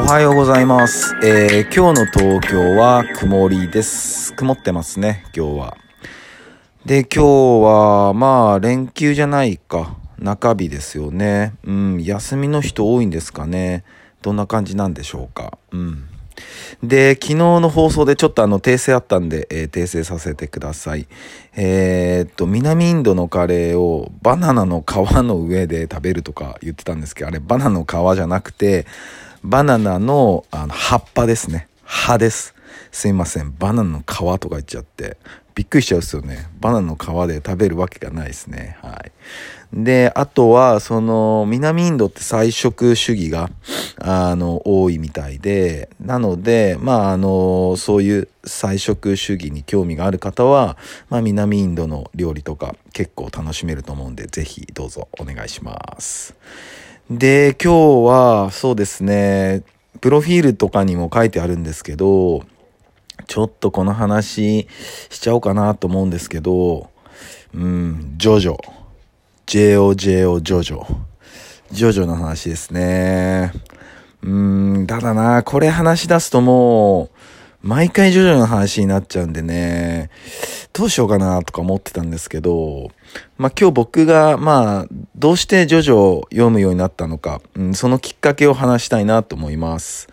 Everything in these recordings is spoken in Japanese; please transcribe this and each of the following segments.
おはようございます。えー、今日の東京は曇りです。曇ってますね、今日は。で、今日は、まあ、連休じゃないか。中日ですよね。うん、休みの人多いんですかね。どんな感じなんでしょうか。うん。で、昨日の放送でちょっとあの訂正あったんで、えー訂正させてください。えーっと、南インドのカレーをバナナの皮の上で食べるとか言ってたんですけど、あれバナナの皮じゃなくて、バナナのあの葉っぱですね。葉です。すいません。バナナの皮とか言っちゃって。びっくりしちゃうっすよね。バナナの皮で食べるわけがないですね。はい。で、あとは、その、南インドって菜食主義が、あの、多いみたいで、なので、まあ、あの、そういう菜食主義に興味がある方は、まあ、南インドの料理とか結構楽しめると思うんで、ぜひどうぞお願いします。で、今日は、そうですね、プロフィールとかにも書いてあるんですけど、ちょっとこの話しちゃおうかなと思うんですけど、うん、ジョジョ。JOJO ジョジョ。ジョジョの話ですね。うん、ただな、これ話し出すともう、毎回ジョジョの話になっちゃうんでね、どうしようかなとか思ってたんですけど、まあ今日僕が、まあ、どうしてジョジョを読むようになったのか、うん、そのきっかけを話したいなと思います。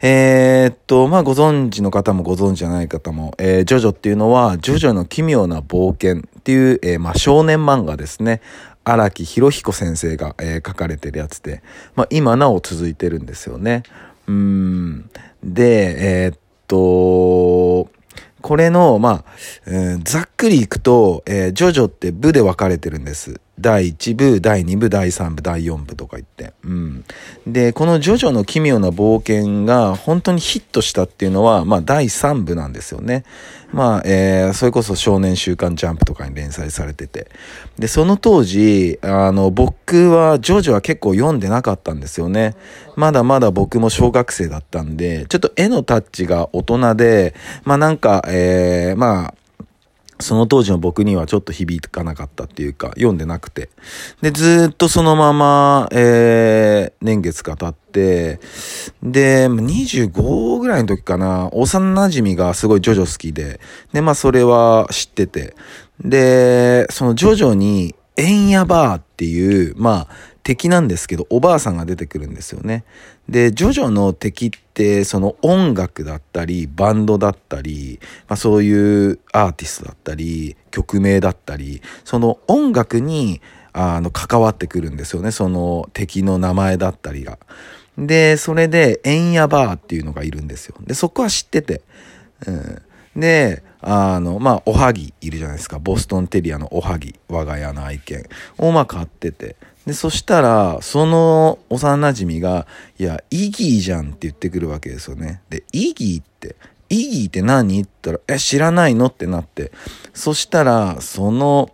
えーっと、まあ、ご存知の方もご存知じゃない方も、えージョジョっていうのは、ジョジョの奇妙な冒険っていう、えーまあ、少年漫画ですね。荒木博彦先生が、え書かれてるやつで、まあ、今なお続いてるんですよね。うん。で、えっと、これの、まあ、ざっくりいくと、えージョジョって部で分かれてるんです。第1部、第2部、第3部、第4部とか言って。うん。で、このジョジョの奇妙な冒険が本当にヒットしたっていうのは、まあ、第3部なんですよね。まあ、えーそれこそ少年週刊ジャンプとかに連載されてて。で、その当時、あの、僕はジョジョは結構読んでなかったんですよね。まだまだ僕も小学生だったんで、ちょっと絵のタッチが大人で、まあなんか、えーまあ、その当時の僕にはちょっと響かなかったっていうか、読んでなくて。で、ずっとそのまま、えー、年月が経って、で、25ぐらいの時かな、幼馴染がすごいジョジョ好きで、で、まあそれは知ってて、で、そのジョジョに、エンヤバーっていう、まあ、敵なんですけど、おばあさんが出てくるんですよね。で、ジョジョの敵って、その音楽だったり、バンドだったり、まあそういうアーティストだったり、曲名だったり、その音楽に、あの、関わってくるんですよね。その敵の名前だったりが。で、それで、エンヤバーっていうのがいるんですよ。で、そこは知ってて。うん。で、あの、まあ、おはぎいるじゃないですか。ボストンテリアのおはぎ、我が家の愛犬を、まあ、飼ってて。で、そしたら、その幼馴染が、いや、イギーじゃんって言ってくるわけですよね。で、イギーって、イギーって何って言ったら、え、知らないのってなって。そしたら、その、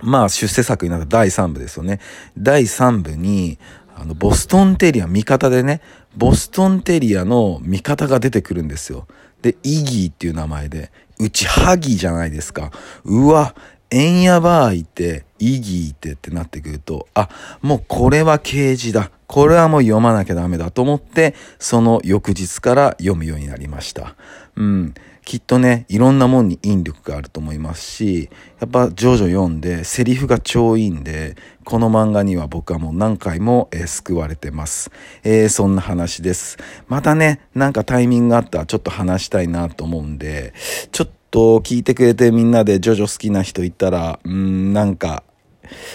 まあ、出世作になった第3部ですよね。第3部に、あの、ボストンテリア、味方でね、ボストンテリアの味方が出てくるんですよ。で、イギーっていう名前で、うちハギーじゃないですか。うわ、エンヤバーイって、イギーてってなってくると、あ、もうこれは刑事だ。これはもう読まなきゃダメだと思って、その翌日から読むようになりました。うん。きっとね、いろんなもんに引力があると思いますし、やっぱジョジョ読んでセリフが超いいんで、この漫画には僕はもう何回も、えー救われてます。えーそんな話です。またね、なんかタイミングがあったらちょっと話したいなと思うんで、ちょっとと聞いてくれてみんなでジョジョ好きな人いたら、うん、なんか、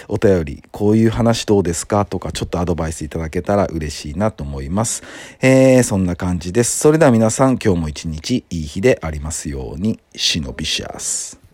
お便り、こういう話どうですかとか、ちょっとアドバイスいただけたら嬉しいなと思います。えー、そんな感じです。それでは皆さん、今日も一日いい日でありますように、シノビシャス。